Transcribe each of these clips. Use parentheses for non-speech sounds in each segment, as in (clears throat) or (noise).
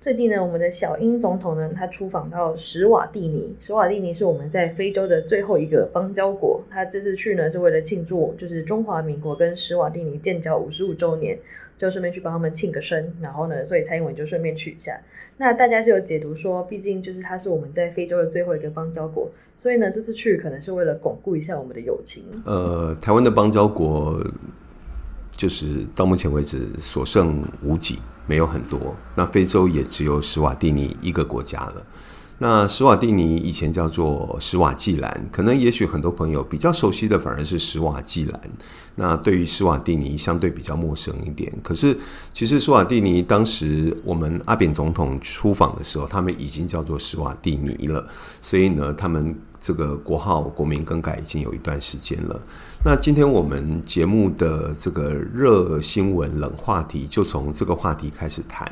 最近呢，我们的小英总统呢，他出访到史瓦蒂尼。史瓦蒂尼是我们在非洲的最后一个邦交国。他这次去呢，是为了庆祝就是中华民国跟史瓦蒂尼建交五十五周年，就顺便去帮他们庆个生。然后呢，所以蔡英文就顺便去一下。那大家是有解读说，毕竟就是他是我们在非洲的最后一个邦交国，所以呢，这次去可能是为了巩固一下我们的友情。呃，台湾的邦交国就是到目前为止所剩无几。没有很多，那非洲也只有史瓦蒂尼一个国家了。那史瓦蒂尼以前叫做史瓦济兰，可能也许很多朋友比较熟悉的反而是史瓦济兰。那对于史瓦蒂尼相对比较陌生一点。可是其实史瓦蒂尼当时我们阿扁总统出访的时候，他们已经叫做史瓦蒂尼了。所以呢，他们。这个国号国名更改已经有一段时间了。那今天我们节目的这个热新闻冷话题，就从这个话题开始谈。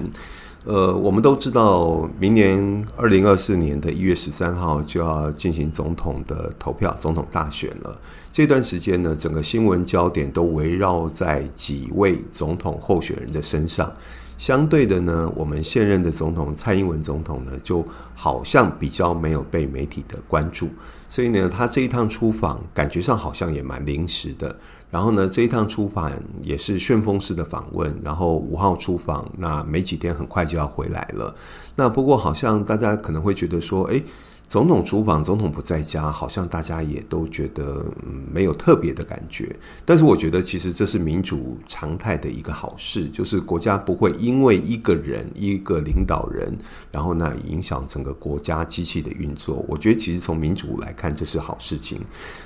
呃，我们都知道，明年二零二四年的一月十三号就要进行总统的投票，总统大选了。这段时间呢，整个新闻焦点都围绕在几位总统候选人的身上。相对的呢，我们现任的总统蔡英文总统呢，就好像比较没有被媒体的关注，所以呢，他这一趟出访感觉上好像也蛮临时的。然后呢，这一趟出访也是旋风式的访问，然后五号出访，那没几天很快就要回来了。那不过好像大家可能会觉得说，诶。总统出访，总统不在家，好像大家也都觉得没有特别的感觉。但是我觉得，其实这是民主常态的一个好事，就是国家不会因为一个人、一个领导人，然后呢影响整个国家机器的运作。我觉得，其实从民主来看，这是好事情。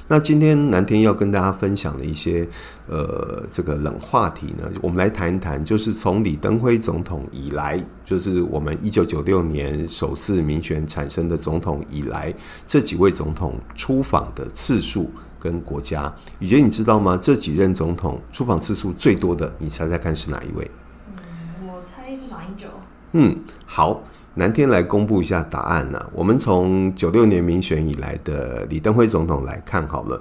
那今天南天要跟大家分享的一些呃这个冷话题呢，我们来谈一谈，就是从李登辉总统以来，就是我们一九九六年首次民选产生的总统。以来这几位总统出访的次数跟国家，雨杰你知道吗？这几任总统出访次数最多的，你猜猜看是哪一位？嗯，我猜是马英九。嗯，好，南天来公布一下答案呢、啊。我们从九六年民选以来的李登辉总统来看好了。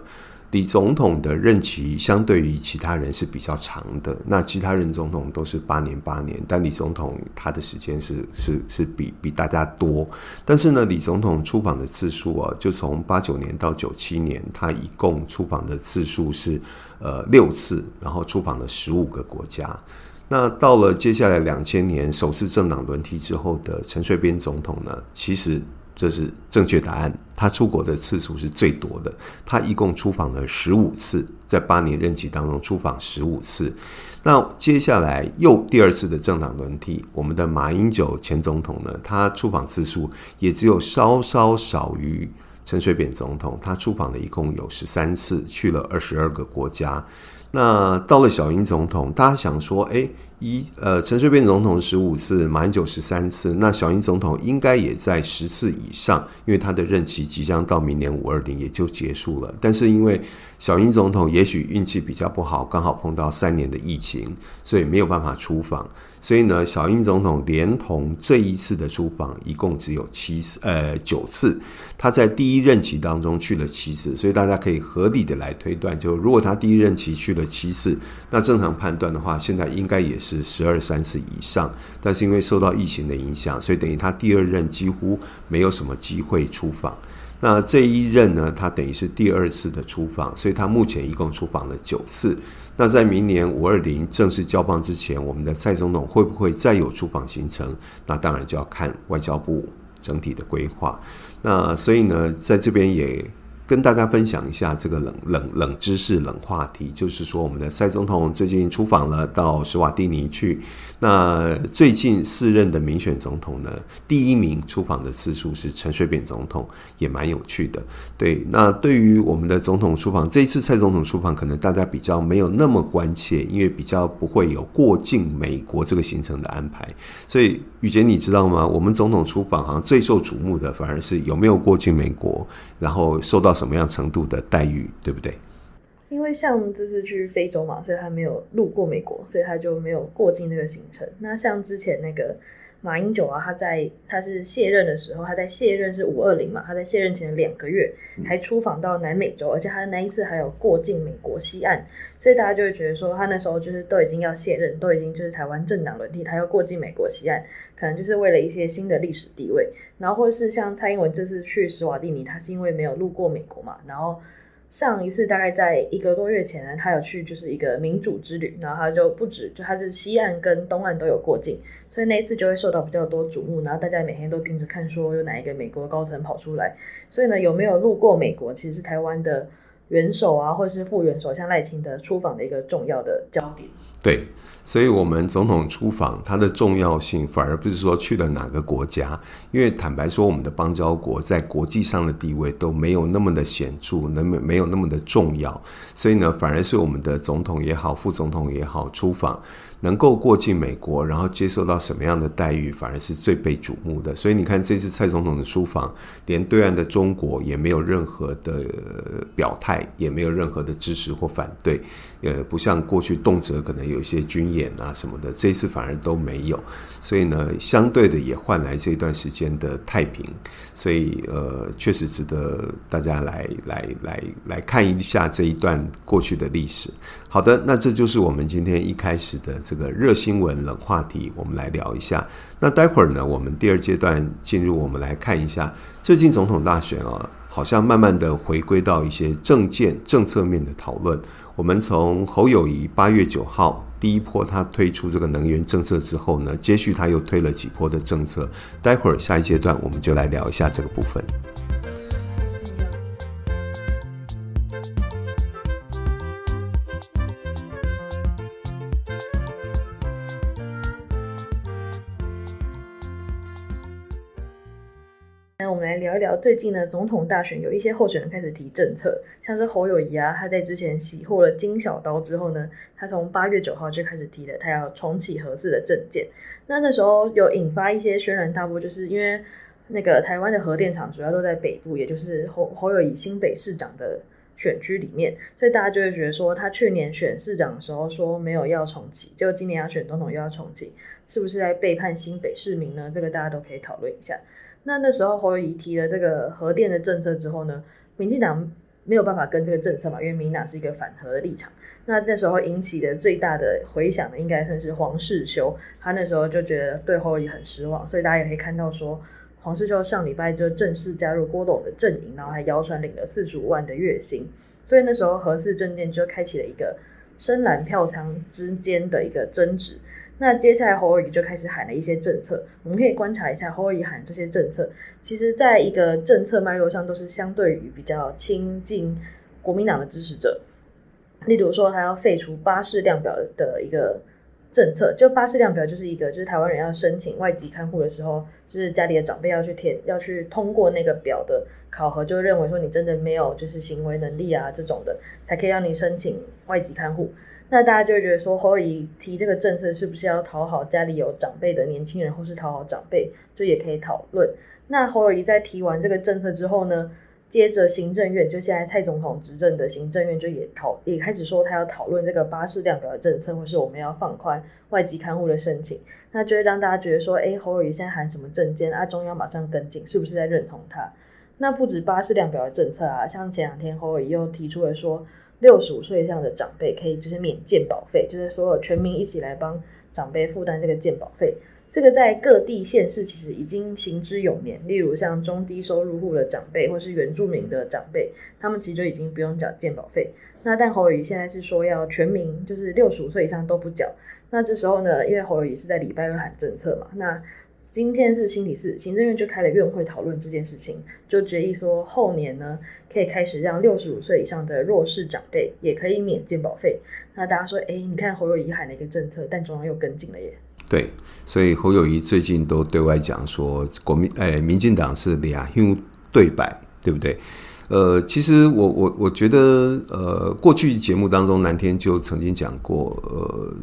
李总统的任期相对于其他人是比较长的，那其他任总统都是八年八年，但李总统他的时间是是是比比大家多。但是呢，李总统出访的次数啊，就从八九年到九七年，他一共出访的次数是呃六次，然后出访了十五个国家。那到了接下来两千年首次政党轮替之后的陈水扁总统呢，其实。这是正确答案。他出国的次数是最多的，他一共出访了十五次，在八年任期当中出访十五次。那接下来又第二次的政党轮替，我们的马英九前总统呢，他出访次数也只有稍稍少于陈水扁总统，他出访了一共有十三次，去了二十二个国家。那到了小英总统，大家想说，诶。一呃，陈水扁总统十五次，马英九十三次，那小英总统应该也在十次以上，因为他的任期即将到明年五二零也就结束了。但是因为小英总统也许运气比较不好，刚好碰到三年的疫情，所以没有办法出访。所以呢，小英总统连同这一次的出访，一共只有七次，呃，九次。他在第一任期当中去了七次，所以大家可以合理的来推断，就如果他第一任期去了七次，那正常判断的话，现在应该也是十二三次以上。但是因为受到疫情的影响，所以等于他第二任几乎没有什么机会出访。那这一任呢，他等于是第二次的出访，所以他目前一共出访了九次。那在明年五二零正式交棒之前，我们的蔡总统会不会再有出访行程？那当然就要看外交部整体的规划。那所以呢，在这边也。跟大家分享一下这个冷冷冷知识、冷话题，就是说我们的蔡总统最近出访了，到施瓦蒂尼去。那最近四任的民选总统呢，第一名出访的次数是陈水扁总统，也蛮有趣的。对，那对于我们的总统出访，这一次蔡总统出访，可能大家比较没有那么关切，因为比较不会有过境美国这个行程的安排。所以雨洁，你知道吗？我们总统出访好像最受瞩目的，反而是有没有过境美国，然后受到。什么样程度的待遇，对不对？因为像这次去非洲嘛，所以他没有路过美国，所以他就没有过境那个行程。那像之前那个。马英九啊，他在他是卸任的时候，他在卸任是五二零嘛，他在卸任前两个月还出访到南美洲，而且他那一次还有过境美国西岸，所以大家就会觉得说，他那时候就是都已经要卸任，都已经就是台湾政党轮替，他要过境美国西岸，可能就是为了一些新的历史地位，然后或者是像蔡英文这次去史瓦蒂尼，他是因为没有路过美国嘛，然后。上一次大概在一个多月前呢，他有去就是一个民主之旅，然后他就不止就他是西岸跟东岸都有过境，所以那一次就会受到比较多瞩目，然后大家每天都盯着看，说有哪一个美国高层跑出来，所以呢，有没有路过美国，其实是台湾的元首啊，或是副元首像赖清德出访的一个重要的焦点。对。所以，我们总统出访，它的重要性反而不是说去了哪个国家，因为坦白说，我们的邦交国在国际上的地位都没有那么的显著，那么没有那么的重要。所以呢，反而是我们的总统也好，副总统也好出访。能够过境美国，然后接受到什么样的待遇，反而是最被瞩目的。所以你看，这次蔡总统的书房，连对岸的中国也没有任何的表态，也没有任何的支持或反对。呃，不像过去动辄可能有一些军演啊什么的，这次反而都没有。所以呢，相对的也换来这段时间的太平。所以呃，确实值得大家来来来来看一下这一段过去的历史。好的，那这就是我们今天一开始的这个热新闻冷话题，我们来聊一下。那待会儿呢，我们第二阶段进入，我们来看一下最近总统大选啊，好像慢慢的回归到一些政见、政策面的讨论。我们从侯友谊八月九号第一波他推出这个能源政策之后呢，接续他又推了几波的政策。待会儿下一阶段我们就来聊一下这个部分。最近呢，总统大选有一些候选人开始提政策，像是侯友宜啊，他在之前喜获了金小刀之后呢，他从八月九号就开始提了他要重启核四的政见。那那时候有引发一些轩然大波，就是因为那个台湾的核电厂主要都在北部，也就是侯侯友宜新北市长的选区里面，所以大家就会觉得说，他去年选市长的时候说没有要重启，就今年要选总统又要重启，是不是在背叛新北市民呢？这个大家都可以讨论一下。那那时候侯友宜提了这个核电的政策之后呢，民进党没有办法跟这个政策嘛，因为民进党是一个反核的立场。那那时候引起的最大的回响呢，应该算是黄世修，他那时候就觉得对侯友宜很失望，所以大家也可以看到说，黄世修上礼拜就正式加入郭董的阵营，然后还谣传领了四十五万的月薪，所以那时候核四政见就开启了一个深蓝票仓之间的一个争执。那接下来侯友宜就开始喊了一些政策，我们可以观察一下侯友宜喊这些政策，其实在一个政策脉络上都是相对于比较亲近国民党的支持者。例如说，他要废除巴士量表的一个政策，就巴士量表就是一个，就是台湾人要申请外籍看护的时候，就是家里的长辈要去填，要去通过那个表的考核，就认为说你真的没有就是行为能力啊这种的，才可以让你申请外籍看护。那大家就会觉得说，侯友宜提这个政策是不是要讨好家里有长辈的年轻人，或是讨好长辈，就也可以讨论。那侯友宜在提完这个政策之后呢，接着行政院就现在蔡总统执政的行政院就也讨也开始说他要讨论这个巴士量表的政策，或是我们要放宽外籍看护的申请。那就会让大家觉得说，哎，侯友宜现在喊什么政见啊？中央马上跟进，是不是在认同他？那不止巴士量表的政策啊，像前两天侯友宜又提出了说。六十五岁以上的长辈可以就是免健保费，就是所有全民一起来帮长辈负担这个健保费。这个在各地县市其实已经行之有年。例如像中低收入户的长辈，或是原住民的长辈，他们其实就已经不用缴健保费。那但侯友宜现在是说要全民，就是六十五岁以上都不缴。那这时候呢，因为侯友宜是在礼拜二喊政策嘛，那。今天是星期四，行政院就开了院会讨论这件事情，就决议说后年呢，可以开始让六十五岁以上的弱势长辈也可以免健保费。那大家说，哎，你看侯友宜喊了一个政策，但中央又跟进了耶。对，所以侯友宜最近都对外讲说，国民哎，民进党是两用对白，对不对？呃，其实我我我觉得，呃，过去节目当中，南天就曾经讲过，呃。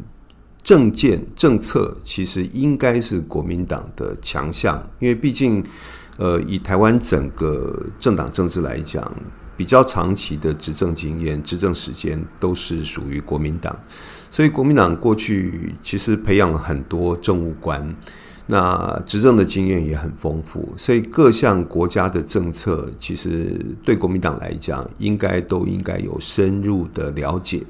政见政策其实应该是国民党的强项，因为毕竟，呃，以台湾整个政党政治来讲，比较长期的执政经验、执政时间都是属于国民党，所以国民党过去其实培养了很多政务官，那执政的经验也很丰富，所以各项国家的政策其实对国民党来讲，应该都应该有深入的了解。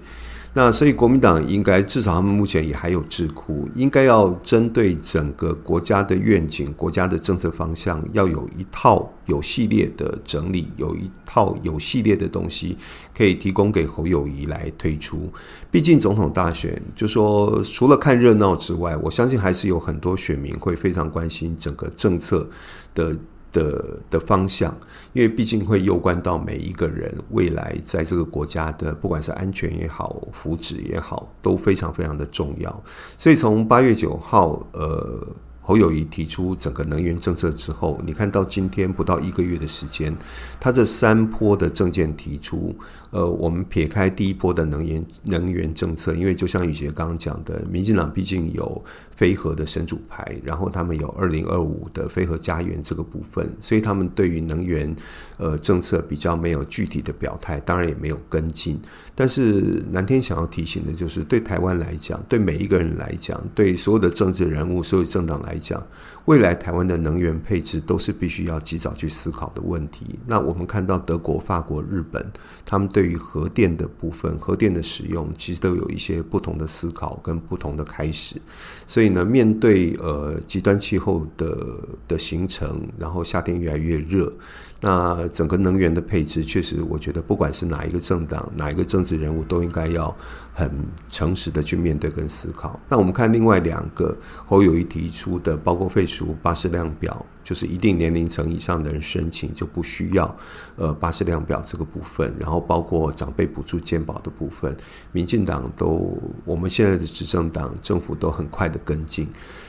那所以国民党应该至少他们目前也还有智库，应该要针对整个国家的愿景、国家的政策方向，要有一套有系列的整理，有一套有系列的东西可以提供给侯友谊来推出。毕竟总统大选，就说除了看热闹之外，我相信还是有很多选民会非常关心整个政策的。的的方向，因为毕竟会攸关到每一个人未来在这个国家的，不管是安全也好、福祉也好，都非常非常的重要。所以从八月九号，呃。侯友谊提出整个能源政策之后，你看到今天不到一个月的时间，他这三波的政见提出，呃，我们撇开第一波的能源能源政策，因为就像宇杰刚刚讲的，民进党毕竟有非核的神主牌，然后他们有二零二五的非核家园这个部分，所以他们对于能源呃政策比较没有具体的表态，当然也没有跟进。但是南天想要提醒的就是，对台湾来讲，对每一个人来讲，对所有的政治人物、所有政党来讲。未来台湾的能源配置都是必须要及早去思考的问题。那我们看到德国、法国、日本，他们对于核电的部分、核电的使用，其实都有一些不同的思考跟不同的开始。所以呢，面对呃极端气候的的形成，然后夏天越来越热。那整个能源的配置，确实，我觉得不管是哪一个政党、哪一个政治人物，都应该要很诚实的去面对跟思考。那我们看另外两个侯友谊提出的，包括废除巴士量表，就是一定年龄层以上的人申请就不需要呃巴士量表这个部分，然后包括长辈补助健保的部分，民进党都我们现在的执政党政府都很快的跟进。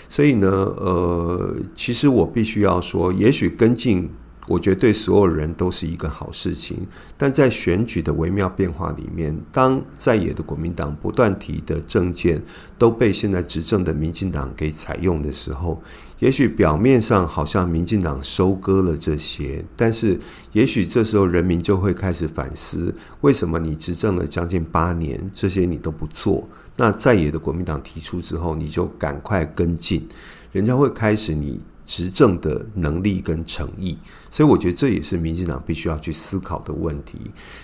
所以呢，呃，其实我必须要说，也许跟进。我觉得对所有人都是一个好事情，但在选举的微妙变化里面，当在野的国民党不断提的政见都被现在执政的民进党给采用的时候，也许表面上好像民进党收割了这些，但是也许这时候人民就会开始反思：为什么你执政了将近八年，这些你都不做？那在野的国民党提出之后，你就赶快跟进，人家会开始你。执政的能力跟诚意，所以我觉得这也是民进党必须要去思考的问题。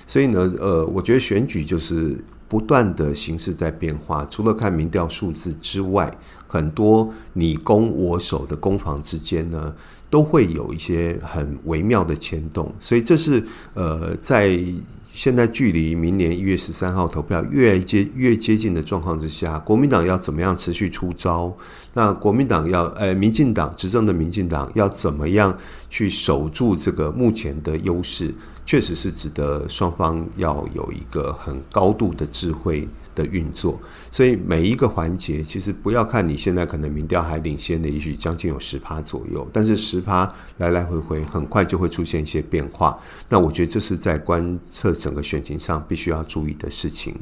所以呢，呃，我觉得选举就是不断的形势在变化，除了看民调数字之外，很多你攻我守的攻防之间呢，都会有一些很微妙的牵动。所以这是呃在。现在距离明年一月十三号投票越接越接近的状况之下，国民党要怎么样持续出招？那国民党要，呃，民进党执政的民进党要怎么样去守住这个目前的优势？确实是值得双方要有一个很高度的智慧的运作，所以每一个环节，其实不要看你现在可能民调还领先的，也许将近有十趴左右，但是十趴来来回回，很快就会出现一些变化。那我觉得这是在观测整个选情上必须要注意的事情。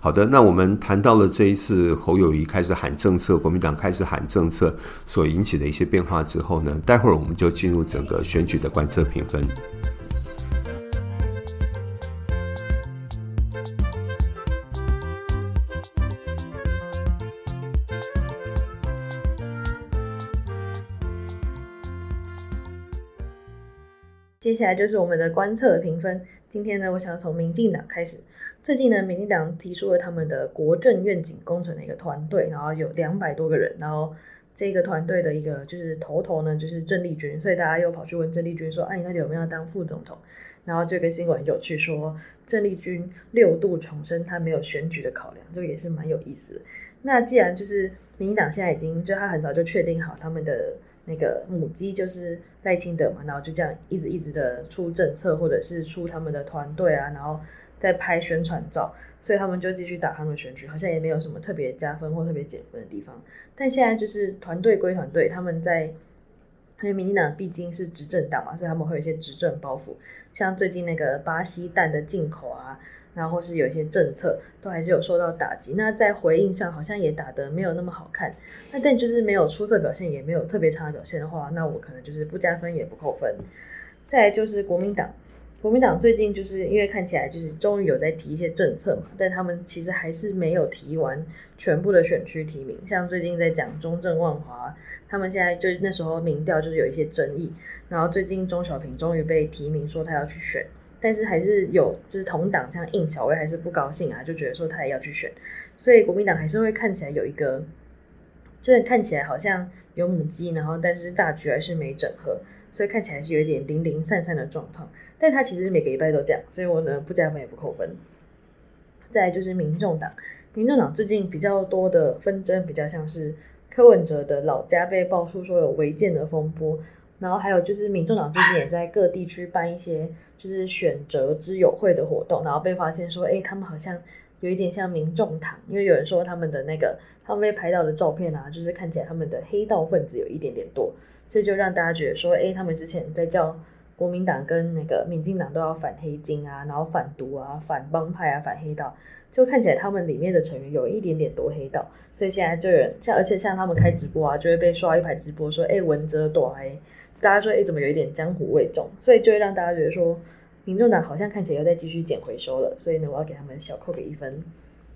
好的，那我们谈到了这一次侯友谊开始喊政策，国民党开始喊政策所引起的一些变化之后呢，待会儿我们就进入整个选举的观测评分。接下来就是我们的观测评分。今天呢，我想要从民进党开始。最近呢，民进党提出了他们的国政愿景工程的一个团队，然后有两百多个人，然后这个团队的一个就是头头呢，就是郑丽君，所以大家又跑去问郑丽君说：“哎、啊，你到底有没有要当副总统？”然后这个新闻有趣说，郑丽君六度重申他没有选举的考量，这个也是蛮有意思的。那既然就是民进党现在已经就他很早就确定好他们的。那个母鸡就是赖清德嘛，然后就这样一直一直的出政策，或者是出他们的团队啊，然后再拍宣传照，所以他们就继续打他们的选举，好像也没有什么特别加分或特别减分的地方。但现在就是团队归团队，他们在因为民进党毕竟是执政党嘛，所以他们会有一些执政包袱，像最近那个巴西蛋的进口啊。然后是有一些政策都还是有受到打击，那在回应上好像也打得没有那么好看。那但就是没有出色表现，也没有特别差的表现的话，那我可能就是不加分也不扣分。再来就是国民党，国民党最近就是因为看起来就是终于有在提一些政策嘛，但他们其实还是没有提完全部的选区提名。像最近在讲中正万华，他们现在就那时候民调就是有一些争议，然后最近钟小平终于被提名说他要去选，但是还是有就是同党像应小薇还是不高兴啊，就觉得说他也要去选，所以国民党还是会看起来有一个，就是看起来好像有母鸡，然后但是大局还是没整合。所以看起来是有一点零零散散的状况，但他其实每个礼拜都这样，所以我呢不加分也不扣分。再来就是民众党，民众党最近比较多的纷争，比较像是柯文哲的老家被爆出说有违建的风波，然后还有就是民众党最近也在各地区办一些就是选择之友会的活动，然后被发现说，哎，他们好像有一点像民众党，因为有人说他们的那个他们被拍到的照片啊，就是看起来他们的黑道分子有一点点多。所以就让大家觉得说，哎，他们之前在叫国民党跟那个民进党都要反黑金啊，然后反毒啊，反帮派啊，反黑道，就看起来他们里面的成员有一点点多黑道。所以现在就有像，而且像他们开直播啊，就会被刷一排直播说，哎，文哲多黑，大家说，哎，怎么有一点江湖味重？所以就会让大家觉得说，民众党好像看起来又在继续捡回收了。所以呢，我要给他们小扣个一分。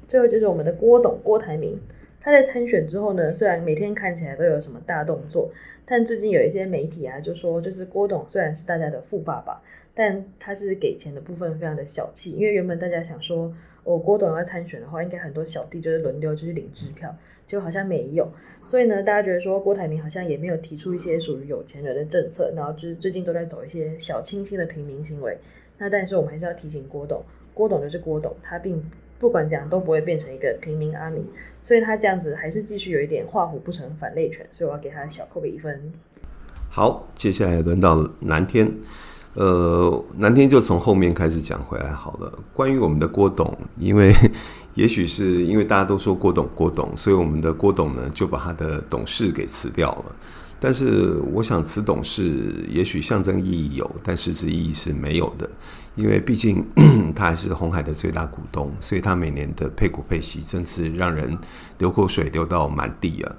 最后就是我们的郭董郭台铭，他在参选之后呢，虽然每天看起来都有什么大动作。但最近有一些媒体啊，就说就是郭董虽然是大家的富爸爸，但他是给钱的部分非常的小气，因为原本大家想说，哦，郭董要参选的话，应该很多小弟就是轮流就是领支票，就好像没有，所以呢，大家觉得说郭台铭好像也没有提出一些属于有钱人的政策，然后就是最近都在走一些小清新的平民行为。那但是我们还是要提醒郭董，郭董就是郭董，他并不管怎样都不会变成一个平民阿明。所以他这样子还是继续有一点画虎不成反类犬，所以我要给他小扣个一分。好，接下来轮到南天，呃，南天就从后面开始讲回来好了。关于我们的郭董，因为 (laughs) 也许是因为大家都说郭董郭董，所以我们的郭董呢就把他的董事给辞掉了。但是我想此董事也许象征意义有，但实质意义是没有的。因为毕竟 (clears throat) 他还是红海的最大股东，所以他每年的配股配息真是让人流口水流到满地啊。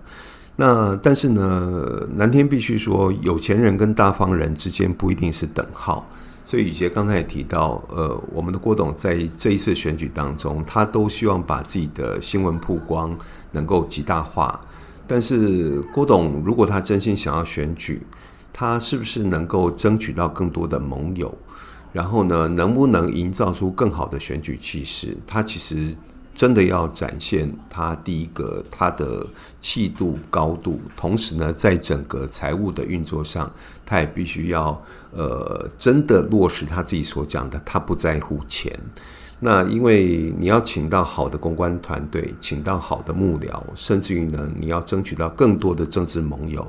那但是呢，南天必须说，有钱人跟大方人之间不一定是等号。所以宇杰刚才也提到，呃，我们的郭董在这一次选举当中，他都希望把自己的新闻曝光能够极大化。但是郭董如果他真心想要选举，他是不是能够争取到更多的盟友？然后呢，能不能营造出更好的选举气势？他其实真的要展现他第一个他的气度高度，同时呢，在整个财务的运作上，他也必须要呃真的落实他自己所讲的，他不在乎钱。那因为你要请到好的公关团队，请到好的幕僚，甚至于呢，你要争取到更多的政治盟友，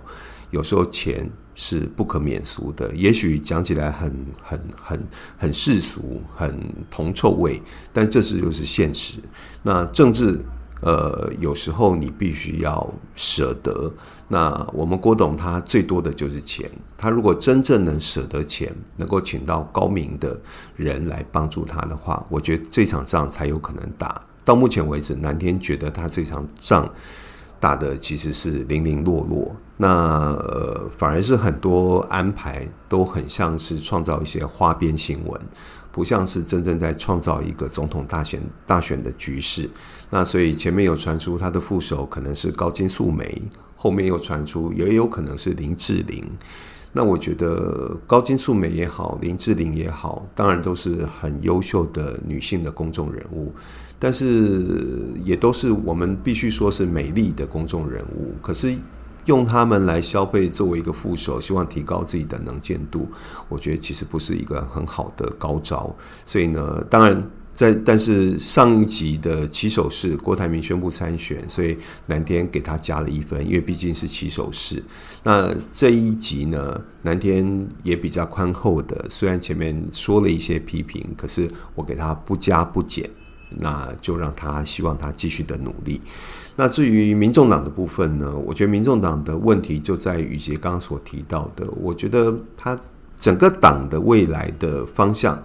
有时候钱。是不可免俗的，也许讲起来很很很很世俗，很铜臭味，但这是就是现实。那政治，呃，有时候你必须要舍得。那我们郭董他最多的就是钱，他如果真正能舍得钱，能够请到高明的人来帮助他的话，我觉得这场仗才有可能打。到目前为止，南天觉得他这场仗。打的其实是零零落落，那呃反而是很多安排都很像是创造一些花边新闻，不像是真正在创造一个总统大选大选的局势。那所以前面有传出他的副手可能是高金素梅，后面又传出也有可能是林志玲。那我觉得高金素梅也好，林志玲也好，当然都是很优秀的女性的公众人物。但是也都是我们必须说是美丽的公众人物，可是用他们来消费作为一个副手，希望提高自己的能见度，我觉得其实不是一个很好的高招。所以呢，当然在但是上一集的起手式，郭台铭宣布参选，所以南天给他加了一分，因为毕竟是起手式。那这一集呢，南天也比较宽厚的，虽然前面说了一些批评，可是我给他不加不减。那就让他希望他继续的努力。那至于民众党的部分呢？我觉得民众党的问题就在于杰刚刚所提到的。我觉得他整个党的未来的方向，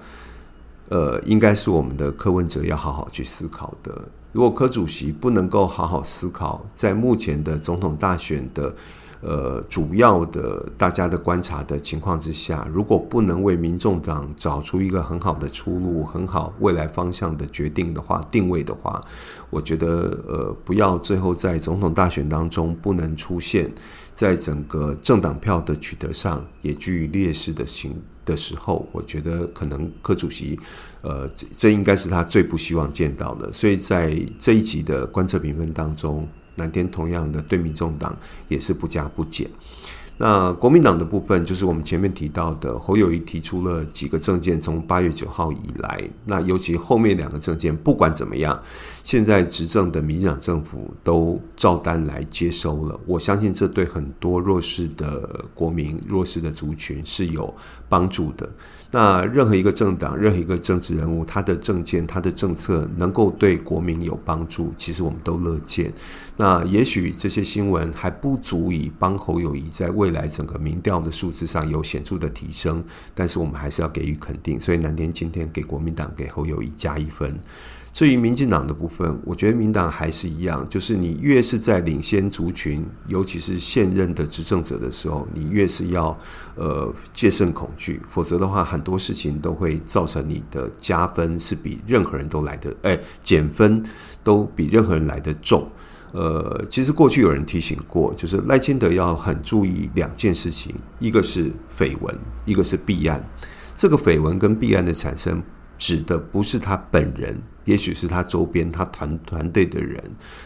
呃，应该是我们的柯文哲要好好去思考的。如果柯主席不能够好好思考，在目前的总统大选的呃主要的大家的观察的情况之下，如果不能为民众党找出一个很好的出路、很好未来方向的决定的话、定位的话，我觉得呃不要最后在总统大选当中不能出现。在整个政党票的取得上也居于劣势的形的时候，我觉得可能柯主席，呃，这这应该是他最不希望见到的。所以在这一集的观测评分当中，蓝天同样的对民众党也是不加不减。那国民党的部分，就是我们前面提到的侯友谊提出了几个证件，从八月九号以来，那尤其后面两个证件，不管怎么样，现在执政的民进党政府都照单来接收了。我相信这对很多弱势的国民、弱势的族群是有帮助的。那任何一个政党、任何一个政治人物，他的政见、他的政策能够对国民有帮助，其实我们都乐见。那也许这些新闻还不足以帮侯友谊在未来整个民调的数字上有显著的提升，但是我们还是要给予肯定。所以南天今天给国民党、给侯友谊加一分。至于民进党的部分，我觉得民党还是一样，就是你越是在领先族群，尤其是现任的执政者的时候，你越是要呃戒慎恐惧，否则的话，很多事情都会造成你的加分是比任何人都来的，哎，减分都比任何人来得重。呃，其实过去有人提醒过，就是赖清德要很注意两件事情，一个是绯闻，一个是弊案。这个绯闻跟弊案的产生，指的不是他本人。也许是他周边他团团队的人，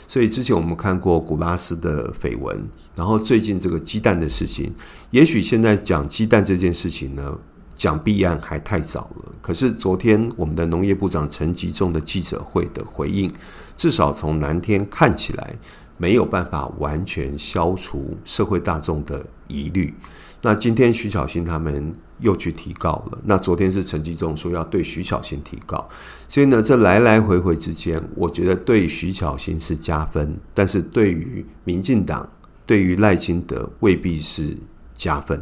所以之前我们看过古拉斯的绯闻，然后最近这个鸡蛋的事情，也许现在讲鸡蛋这件事情呢，讲弊案还太早了。可是昨天我们的农业部长陈吉仲的记者会的回应，至少从蓝天看起来没有办法完全消除社会大众的疑虑。那今天徐巧芯他们又去提告了。那昨天是陈吉仲说要对徐巧芯提告，所以呢，这来来回回之间，我觉得对徐巧芯是加分，但是对于民进党、对于赖清德未必是加分。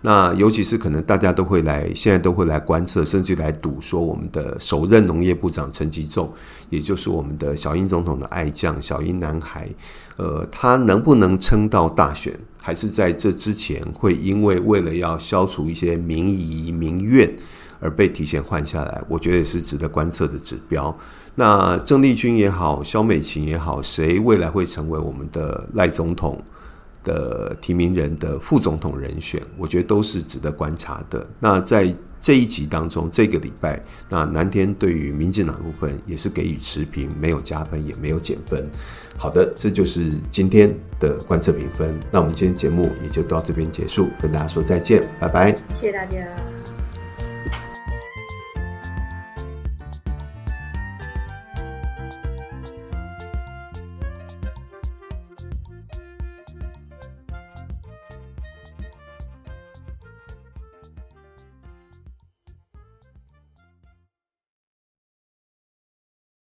那尤其是可能大家都会来，现在都会来观测，甚至来赌说我们的首任农业部长陈吉仲，也就是我们的小英总统的爱将小英男孩，呃，他能不能撑到大选？还是在这之前会因为为了要消除一些民疑民怨而被提前换下来，我觉得也是值得观测的指标。那郑丽君也好，肖美琴也好，谁未来会成为我们的赖总统的提名人的副总统人选，我觉得都是值得观察的。那在这一集当中，这个礼拜，那南天对于民进党部分也是给予持平，没有加分，也没有减分。好的，这就是今天的观测评分。那我们今天节目也就到这边结束，跟大家说再见，拜拜，谢谢大家。